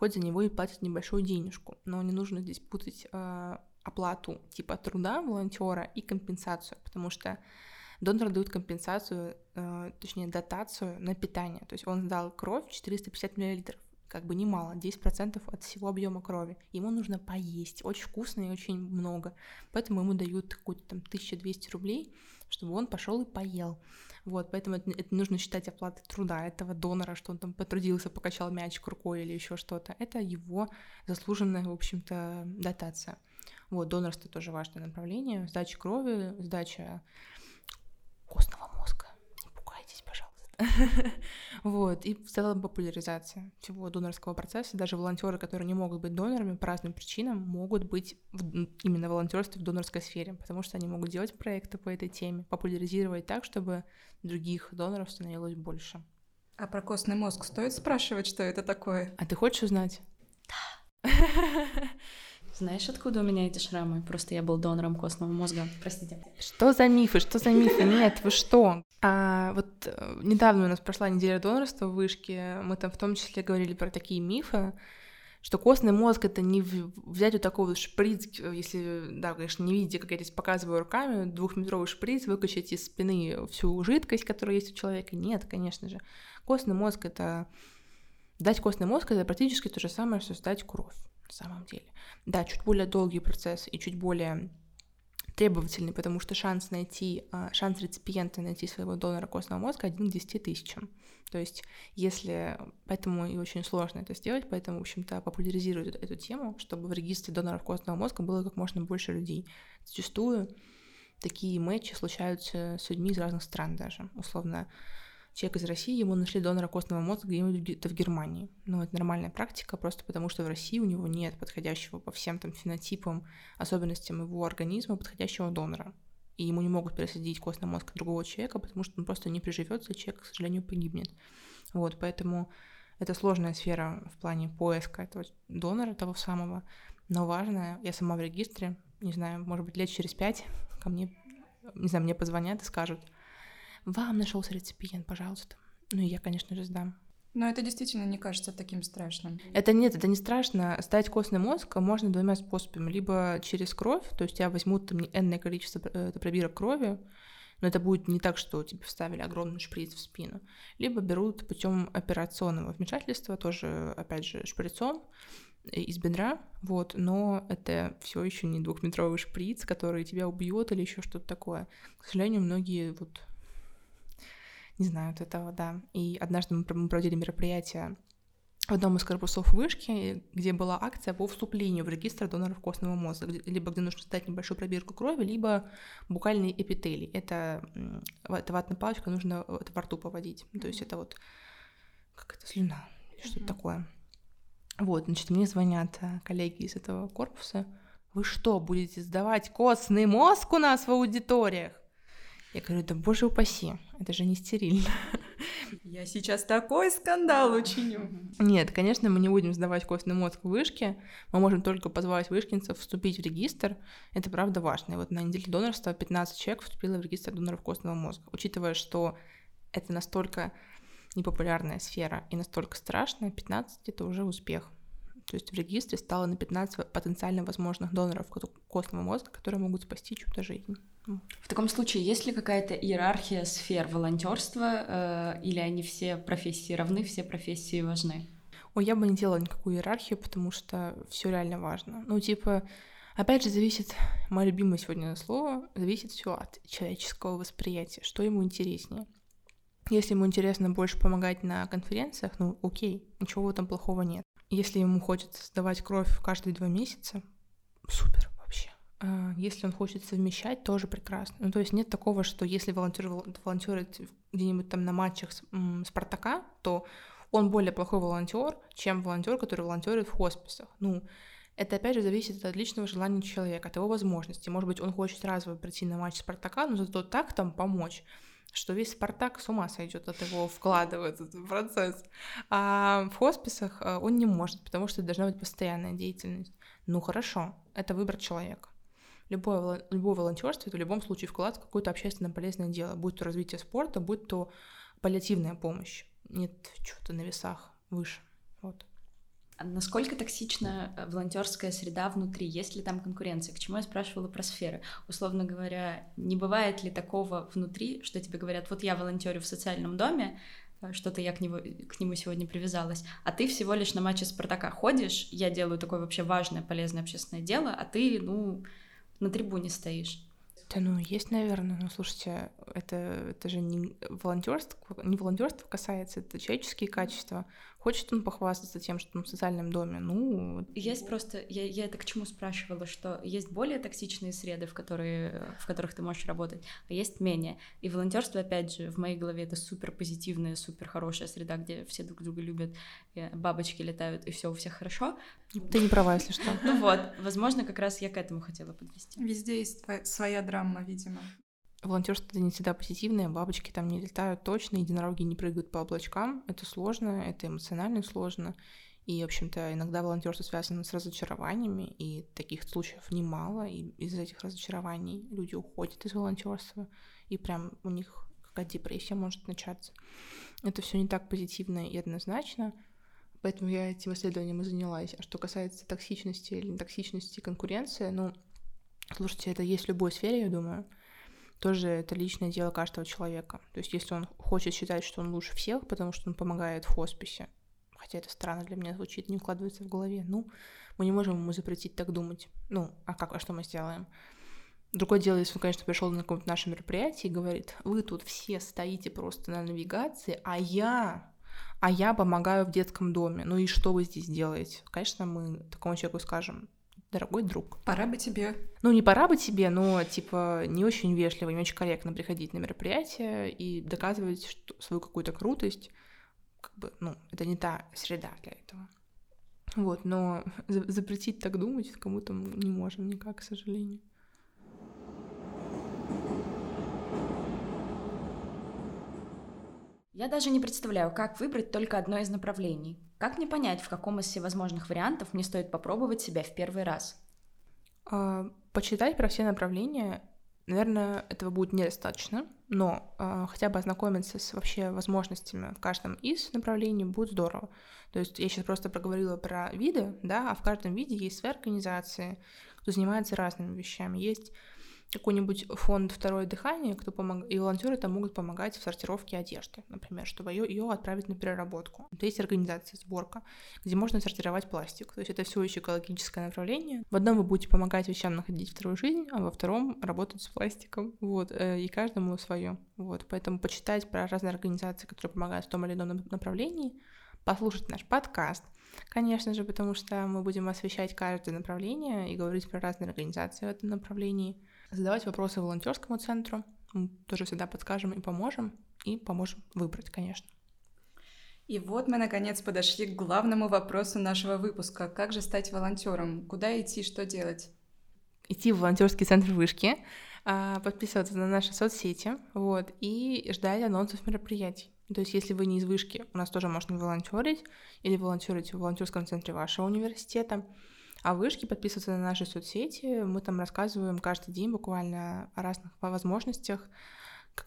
Хоть за него и платят небольшую денежку, но не нужно здесь путать э, оплату типа труда волонтера и компенсацию, потому что донор дают компенсацию, точнее дотацию на питание. То есть он сдал кровь 450 миллилитров как бы немало, 10% от всего объема крови. Ему нужно поесть, очень вкусно и очень много. Поэтому ему дают какую-то там 1200 рублей, чтобы он пошел и поел. Вот, поэтому это, это нужно считать оплатой труда этого донора, что он там потрудился, покачал мячик рукой или еще что-то. Это его заслуженная, в общем-то, дотация. Вот, донорство тоже важное направление. Сдача крови, сдача костного мозга. Вот, и в целом популяризация всего донорского процесса. Даже волонтеры, которые не могут быть донорами по разным причинам, могут быть в, именно волонтерстве в донорской сфере, потому что они могут делать проекты по этой теме, популяризировать так, чтобы других доноров становилось больше. А про костный мозг стоит спрашивать, что это такое? А ты хочешь узнать? Да. Знаешь, откуда у меня эти шрамы? Просто я был донором костного мозга. Простите. Что за мифы? Что за мифы? Нет, вы что? А, вот э, недавно у нас прошла неделя донорства в вышке. Мы там в том числе говорили про такие мифы, что костный мозг это не взять вот такой вот шприц, если, да, конечно, не видите, как я здесь показываю руками, двухметровый шприц, выкачать из спины всю жидкость, которая есть у человека. Нет, конечно же. Костный мозг это... Дать костный мозг это практически то же самое, что сдать кровь на самом деле. Да, чуть более долгий процесс и чуть более требовательный, потому что шанс найти, а, шанс реципиента найти своего донора костного мозга один к 10 тысячам. То есть, если... Поэтому и очень сложно это сделать, поэтому, в общем-то, популяризируют эту тему, чтобы в регистре доноров костного мозга было как можно больше людей. Зачастую такие матчи случаются с людьми из разных стран даже. Условно, человек из России, ему нашли донора костного мозга где-нибудь в Германии. Но это нормальная практика, просто потому что в России у него нет подходящего по всем там фенотипам, особенностям его организма подходящего донора. И ему не могут пересадить костный мозг другого человека, потому что он просто не приживется, человек, к сожалению, погибнет. Вот, поэтому это сложная сфера в плане поиска этого донора, того самого, но важная. Я сама в регистре, не знаю, может быть, лет через пять ко мне, не знаю, мне позвонят и скажут — вам нашелся реципиент, пожалуйста. Ну и я, конечно же, сдам. Но это действительно не кажется таким страшным. Это нет, это не страшно. Ставить костный мозг можно двумя способами. Либо через кровь, то есть тебя возьмут там энное количество э, пробирок крови, но это будет не так, что тебе вставили огромный шприц в спину. Либо берут путем операционного вмешательства, тоже, опять же, шприцом из бедра, вот, но это все еще не двухметровый шприц, который тебя убьет или еще что-то такое. К сожалению, многие вот не знаю, от этого, да. И однажды мы проводили мероприятие в одном из корпусов вышки, где была акция по вступлению в регистр доноров костного мозга, либо где нужно сдать небольшую пробирку крови, либо букальные эпители. Это, это ватная палочка, нужно это во рту поводить. То есть это вот как это слюна или что-то mm-hmm. такое. Вот, значит, мне звонят э, коллеги из этого корпуса. Вы что, будете сдавать костный мозг у нас в аудиториях? Я говорю, да боже упаси, это же не стерильно. Я сейчас такой скандал учиню. Нет, конечно, мы не будем сдавать костный мозг в вышке, мы можем только позвать вышкинцев вступить в регистр, это правда важно. И вот на неделе донорства 15 человек вступило в регистр доноров костного мозга. Учитывая, что это настолько непопулярная сфера и настолько страшная, 15 — это уже успех. То есть в регистре стало на 15 потенциально возможных доноров костного мозга, которые могут спасти чью-то жизнь. В таком случае, есть ли какая-то иерархия сфер волонтерства, э, или они все профессии равны, все профессии важны? Ой, я бы не делала никакую иерархию, потому что все реально важно. Ну, типа, опять же, зависит, мое любимое сегодня слово, зависит все от человеческого восприятия, что ему интереснее. Если ему интересно больше помогать на конференциях, ну окей, ничего в этом плохого нет. Если ему хочется сдавать кровь каждые два месяца, супер. А, если он хочет совмещать, тоже прекрасно. Ну, то есть нет такого, что если волонтер волонтерит где-нибудь там на матчах Спартака, то он более плохой волонтер, чем волонтер, который волонтерит в хосписах. Ну, это опять же зависит от личного желания человека, от его возможностей. Может быть, он хочет сразу прийти на матч Спартака, но зато так там помочь что весь Спартак с ума сойдет от его вклада в этот процесс. А в хосписах а, он не может, потому что должна быть постоянная деятельность. Ну хорошо, это выбор человека любое, любое волонтерство это в любом случае вклад в какое-то общественно полезное дело, будь то развитие спорта, будь то паллиативная помощь. Нет чего-то на весах выше. Насколько токсична э, волонтерская среда внутри? Есть ли там конкуренция? К чему я спрашивала про сферы? Условно говоря, не бывает ли такого внутри, что тебе говорят, вот я волонтерю в социальном доме, э, что-то я к, него, к нему сегодня привязалась, а ты всего лишь на матче Спартака ходишь, я делаю такое вообще важное, полезное общественное дело, а ты, ну, на трибуне стоишь. Да ну, есть, наверное. Ну, слушайте, это, это же не волонтерство, не волонтерство касается, это человеческие качества. Хочет он похвастаться тем, что он в социальном доме, ну... Есть просто... Я, я это к чему спрашивала, что есть более токсичные среды, в, которые, в которых ты можешь работать, а есть менее. И волонтерство, опять же, в моей голове это супер позитивная, супер хорошая среда, где все друг друга любят, бабочки летают, и все у всех хорошо. Ты не права, если что. Ну вот, возможно, как раз я к этому хотела подвести. Везде есть своя драма, видимо. Волонтерство это не всегда позитивное, бабочки там не летают точно, единороги не прыгают по облачкам. Это сложно, это эмоционально сложно. И, в общем-то, иногда волонтерство связано с разочарованиями, и таких случаев немало, и из-за этих разочарований люди уходят из волонтерства, и прям у них какая-то депрессия может начаться. Это все не так позитивно и однозначно, поэтому я этим исследованием и занялась. А что касается токсичности или нетоксичности конкуренции, ну, слушайте, это есть в любой сфере, я думаю. Тоже это личное дело каждого человека. То есть если он хочет считать, что он лучше всех, потому что он помогает в хосписе, хотя это странно для меня звучит, не укладывается в голове, ну, мы не можем ему запретить так думать. Ну, а как, а что мы сделаем? Другое дело, если он, конечно, пришел на какое-то наше мероприятие и говорит, вы тут все стоите просто на навигации, а я, а я помогаю в детском доме. Ну и что вы здесь делаете? Конечно, мы такому человеку скажем, дорогой друг. Пора бы тебе. Ну, не пора бы тебе, но, типа, не очень вежливо, не очень корректно приходить на мероприятие и доказывать что, свою какую-то крутость. Как бы, ну, это не та среда для этого. Вот, но запретить так думать кому-то не можем никак, к сожалению. Я даже не представляю, как выбрать только одно из направлений. Как мне понять, в каком из всевозможных вариантов мне стоит попробовать себя в первый раз? А, почитать про все направления, наверное, этого будет недостаточно, но а, хотя бы ознакомиться с вообще возможностями в каждом из направлений будет здорово. То есть я сейчас просто проговорила про виды, да, а в каждом виде есть свои организации, кто занимается разными вещами. Есть какой-нибудь фонд «Второе дыхание», кто помог... и волонтеры там могут помогать в сортировке одежды, например, чтобы ее, ее отправить на переработку. То есть организация «Сборка», где можно сортировать пластик. То есть это все еще экологическое направление. В одном вы будете помогать вещам находить вторую жизнь, а во втором работать с пластиком. Вот, э, и каждому свое. Вот, поэтому почитать про разные организации, которые помогают в том или ином направлении, послушать наш подкаст, конечно же, потому что мы будем освещать каждое направление и говорить про разные организации в этом направлении – задавать вопросы волонтерскому центру. Мы тоже всегда подскажем и поможем, и поможем выбрать, конечно. И вот мы, наконец, подошли к главному вопросу нашего выпуска. Как же стать волонтером? Куда идти, что делать? Идти в волонтерский центр вышки, а, подписываться на наши соцсети, вот, и ждать анонсов мероприятий. То есть, если вы не из вышки, у нас тоже можно волонтерить, или волонтерить в волонтерском центре вашего университета. А вышки подписываться на наши соцсети. Мы там рассказываем каждый день буквально о разных возможностях,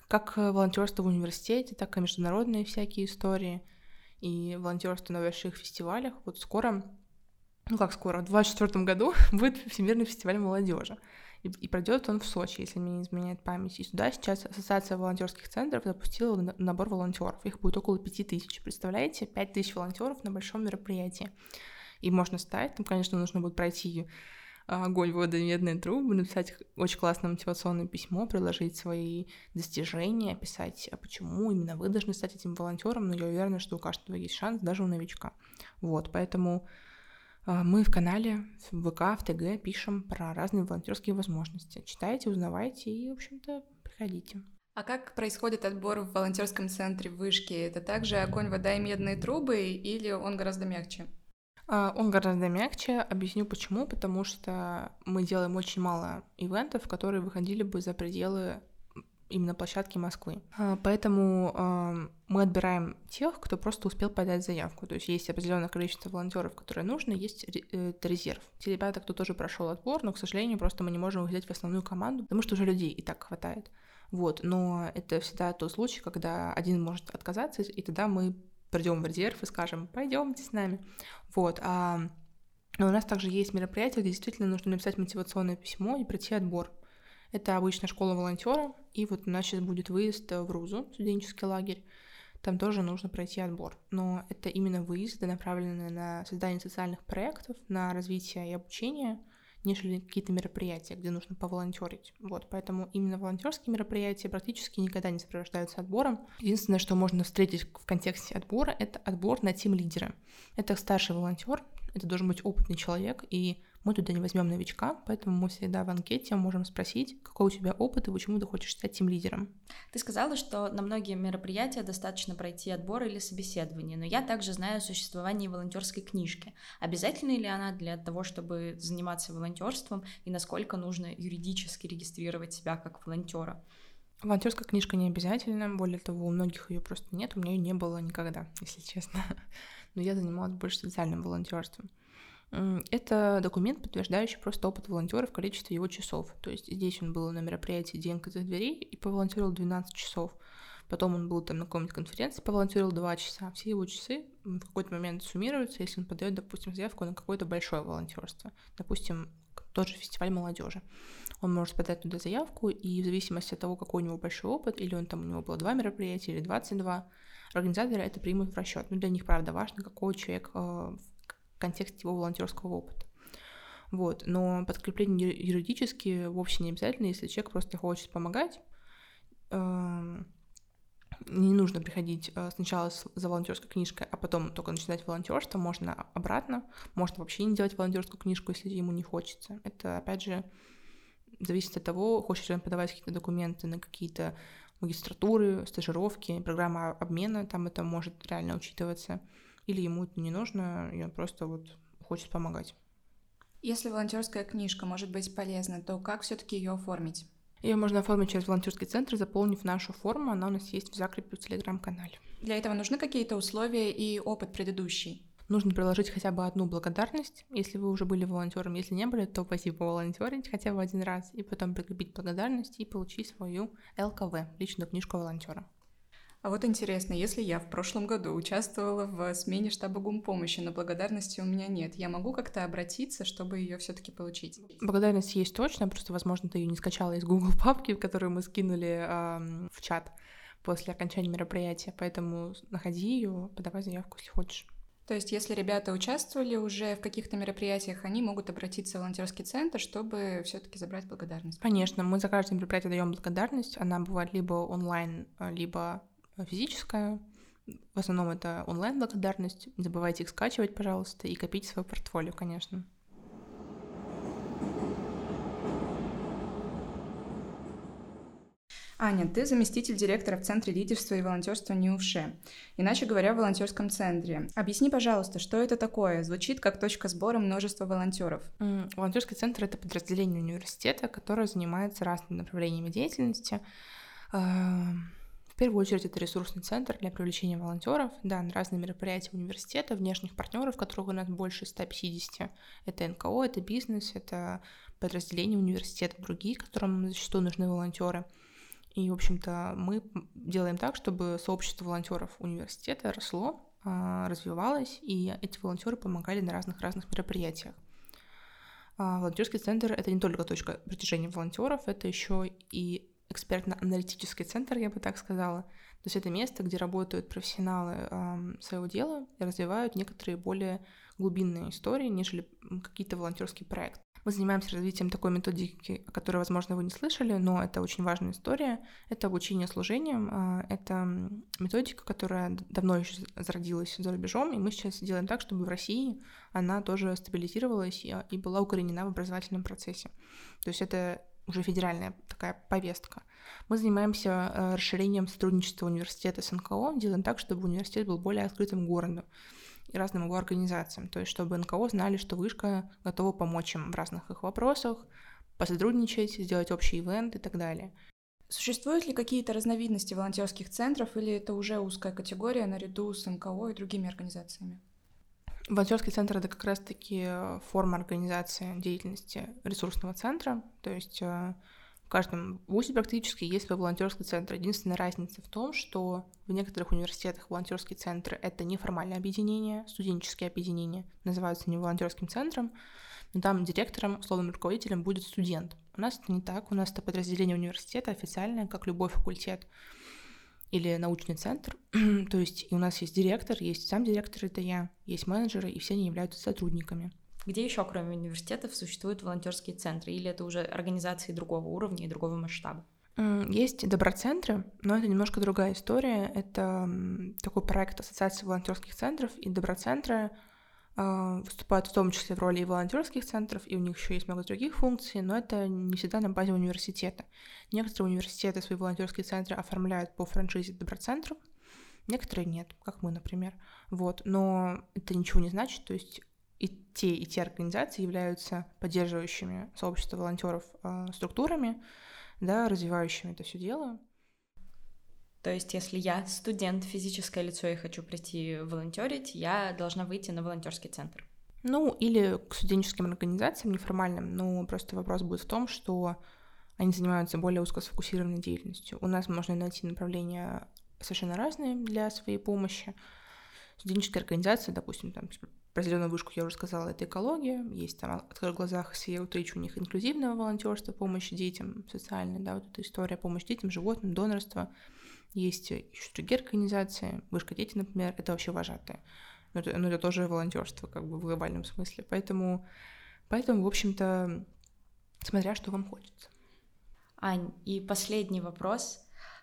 как волонтерство в университете, так и международные всякие истории и волонтерство на больших фестивалях. Вот скоро, ну как скоро, в 2024 году будет Всемирный фестиваль молодежи. И, и пройдет он в Сочи, если мне не изменяет память. И сюда сейчас Ассоциация волонтерских центров запустила набор волонтеров. Их будет около пяти тысяч. Представляете? Пять тысяч волонтеров на большом мероприятии и можно стать. Там, конечно, нужно будет пройти а, огонь, вода, медные трубы, написать очень классное мотивационное письмо, приложить свои достижения, описать, а почему именно вы должны стать этим волонтером, но я уверена, что у каждого есть шанс, даже у новичка. Вот, поэтому а, мы в канале, в ВК, в ТГ пишем про разные волонтерские возможности. Читайте, узнавайте и, в общем-то, приходите. А как происходит отбор в волонтерском центре вышки? Это также огонь, вода и медные трубы или он гораздо мягче? А, он гораздо мягче. Объясню почему. Потому что мы делаем очень мало ивентов, которые выходили бы за пределы именно площадки Москвы. А, поэтому мы отбираем тех, кто просто успел подать заявку. То есть есть определенное количество волонтеров, которые нужны, есть э, резерв. Те ребята, кто тоже прошел отбор, но, к сожалению, просто мы не можем их взять в основную команду, потому что уже людей и так хватает. Вот, но это всегда тот случай, когда один может отказаться, и тогда мы придем в резерв и скажем, пойдемте с нами. Вот. А но у нас также есть мероприятие, где действительно нужно написать мотивационное письмо и пройти отбор. Это обычно школа волонтера, и вот у нас сейчас будет выезд в Рузу, студенческий лагерь. Там тоже нужно пройти отбор. Но это именно выезды, направленные на создание социальных проектов, на развитие и обучение — нежели какие-то мероприятия, где нужно поволонтерить. Вот, поэтому именно волонтерские мероприятия практически никогда не сопровождаются отбором. Единственное, что можно встретить в контексте отбора, это отбор на тим лидера. Это старший волонтер, это должен быть опытный человек, и мы туда не возьмем новичка, поэтому мы всегда в анкете можем спросить, какой у тебя опыт и почему ты хочешь стать тем лидером. Ты сказала, что на многие мероприятия достаточно пройти отбор или собеседование, но я также знаю о существовании волонтерской книжки. Обязательно ли она для того, чтобы заниматься волонтерством, и насколько нужно юридически регистрировать себя как волонтера? Волонтерская книжка не обязательно, более того, у многих ее просто нет, у меня ее не было никогда, если честно. Но я занималась больше социальным волонтерством. Это документ, подтверждающий просто опыт волонтера в количестве его часов. То есть здесь он был на мероприятии «День открытых дверей» и поволонтерил 12 часов. Потом он был там на какой-нибудь конференции, поволонтерил 2 часа. Все его часы в какой-то момент суммируются, если он подает, допустим, заявку на какое-то большое волонтерство. Допустим, тот же фестиваль молодежи. Он может подать туда заявку, и в зависимости от того, какой у него большой опыт, или он там у него было два мероприятия, или 22, организаторы это примут в расчет. Но для них, правда, важно, какой человек э, в контексте его волонтерского опыта. Вот. Но подкрепление юридически вовсе не обязательно, если человек просто хочет помогать. Эм, не нужно приходить э, сначала за волонтерской книжкой, а потом только начинать волонтерство. Можно обратно, можно вообще не делать волонтерскую книжку, если ему не хочется. Это, опять же, зависит от того, хочет ли он подавать какие-то документы на какие-то магистратуры, стажировки, программа обмена, там это может реально учитываться. Или ему это не нужно, и он просто вот хочет помогать. Если волонтерская книжка может быть полезна, то как все-таки ее оформить? Ее можно оформить через волонтерский центр, заполнив нашу форму. Она у нас есть в закрепе в телеграм-канале. Для этого нужны какие-то условия и опыт предыдущий? Нужно приложить хотя бы одну благодарность, если вы уже были волонтером. Если не были, то пойти поволонтерить хотя бы один раз, и потом прикрепить благодарность и получить свою ЛКВ, личную книжку волонтера. А вот интересно, если я в прошлом году участвовала в смене штаба гумпомощи, но благодарности у меня нет, я могу как-то обратиться, чтобы ее все-таки получить? Благодарность есть точно, просто, возможно, ты ее не скачала из Google папки, которую мы скинули э, в чат после окончания мероприятия, поэтому находи ее, подавай заявку, если хочешь. То есть, если ребята участвовали уже в каких-то мероприятиях, они могут обратиться в волонтерский центр, чтобы все-таки забрать благодарность. Конечно, мы за каждое мероприятие даем благодарность. Она бывает либо онлайн, либо физическая. В основном это онлайн-благодарность. Не забывайте их скачивать, пожалуйста, и копить свое портфолио, конечно. Аня, ты заместитель директора в Центре лидерства и волонтерства НИУФШЕ, иначе говоря, в волонтерском центре. Объясни, пожалуйста, что это такое? Звучит как точка сбора множества волонтеров. Волонтерский центр — это подразделение университета, которое занимается разными направлениями деятельности. В первую очередь это ресурсный центр для привлечения волонтеров, да, на разные мероприятия университета, внешних партнеров, которых у нас больше 150. Это НКО, это бизнес, это подразделения университета, другие, которым зачастую нужны волонтеры. И, в общем-то, мы делаем так, чтобы сообщество волонтеров университета росло, а, развивалось, и эти волонтеры помогали на разных-разных мероприятиях. А, волонтерский центр — это не только точка притяжения волонтеров, это еще и экспертно-аналитический центр, я бы так сказала. То есть это место, где работают профессионалы своего дела и развивают некоторые более глубинные истории, нежели какие-то волонтерские проекты. Мы занимаемся развитием такой методики, о которой, возможно, вы не слышали, но это очень важная история. Это обучение служением. А, это методика, которая давно еще зародилась за рубежом, и мы сейчас делаем так, чтобы в России она тоже стабилизировалась и была укоренена в образовательном процессе. То есть это уже федеральная такая повестка. Мы занимаемся э, расширением сотрудничества университета с НКО, делаем так, чтобы университет был более открытым городом и разным его организациям. То есть, чтобы НКО знали, что Вышка готова помочь им в разных их вопросах, посотрудничать, сделать общий ивент и так далее. Существуют ли какие-то разновидности волонтерских центров или это уже узкая категория наряду с НКО и другими организациями? Волонтерский центр это как раз-таки э, форма организации деятельности ресурсного центра. То есть э, в каждом вузе практически есть свой волонтерский центр. Единственная разница в том, что в некоторых университетах волонтерские центры это неформальное объединение, студенческие объединения, называются не волонтерским центром, но там директором, условным руководителем будет студент. У нас это не так, у нас это подразделение университета официальное, как любой факультет или научный центр. То есть у нас есть директор, есть сам директор, это я, есть менеджеры, и все они являются сотрудниками. Где еще, кроме университетов, существуют волонтерские центры? Или это уже организации другого уровня и другого масштаба? Есть доброцентры, но это немножко другая история. Это такой проект Ассоциации волонтерских центров, и доброцентры выступают в том числе в роли и волонтерских центров, и у них еще есть много других функций, но это не всегда на базе университета. Некоторые университеты свои волонтерские центры оформляют по франшизе доброцентров, некоторые нет, как мы, например. Вот. Но это ничего не значит, то есть и те, и те организации являются поддерживающими сообщество волонтеров э, структурами, да, развивающими это все дело. То есть, если я студент, физическое лицо и хочу прийти волонтерить, я должна выйти на волонтерский центр. Ну, или к студенческим организациям неформальным, но просто вопрос будет в том, что они занимаются более узкосфокусированной деятельностью. У нас можно найти направления совершенно разные для своей помощи. Студенческая организация, допустим, там про зеленую вышку я уже сказала, это экология, есть там «Открой глазах» с Утрич, у них инклюзивное волонтерство, помощь детям, социальная, да, вот эта история, помощь детям, животным, донорство — есть еще другие организации, вышка дети, например, это вообще вожатые. Но это, но это тоже волонтерство, как бы в глобальном смысле. Поэтому, поэтому, в общем-то, смотря что вам хочется. Ань, и последний вопрос.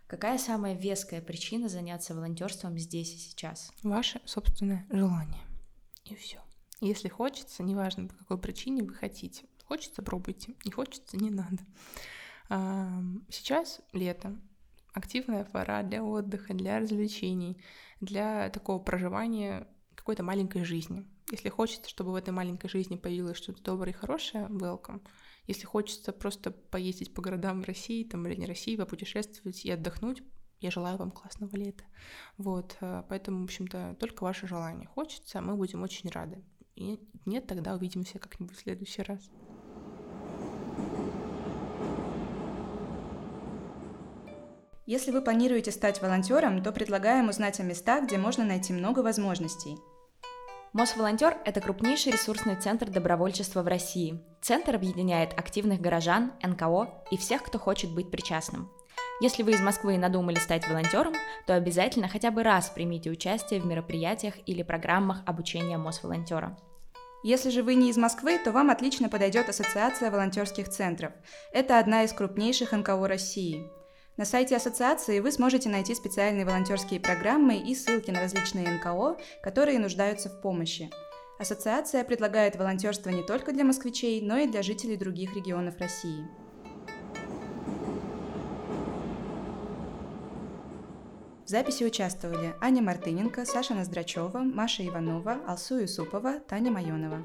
Какая самая веская причина заняться волонтерством здесь и сейчас? Ваше собственное желание. И все. Если хочется, неважно по какой причине вы хотите. Хочется, пробуйте. Не хочется, не надо. Сейчас лето, активная пора для отдыха, для развлечений, для такого проживания какой-то маленькой жизни. Если хочется, чтобы в этой маленькой жизни появилось что-то доброе и хорошее, welcome. Если хочется просто поездить по городам России, там, или не России, попутешествовать и отдохнуть, я желаю вам классного лета. Вот, э, поэтому, в общем-то, только ваше желание хочется, мы будем очень рады. И нет, тогда увидимся как-нибудь в следующий раз. Если вы планируете стать волонтером, то предлагаем узнать о местах, где можно найти много возможностей. Мосволонтер – это крупнейший ресурсный центр добровольчества в России. Центр объединяет активных горожан, НКО и всех, кто хочет быть причастным. Если вы из Москвы надумали стать волонтером, то обязательно хотя бы раз примите участие в мероприятиях или программах обучения Мосволонтера. Если же вы не из Москвы, то вам отлично подойдет Ассоциация волонтерских центров. Это одна из крупнейших НКО России. На сайте ассоциации вы сможете найти специальные волонтерские программы и ссылки на различные НКО, которые нуждаются в помощи. Ассоциация предлагает волонтерство не только для москвичей, но и для жителей других регионов России. В записи участвовали Аня Мартыненко, Саша Ноздрачева, Маша Иванова, Алсу Юсупова, Таня Майонова.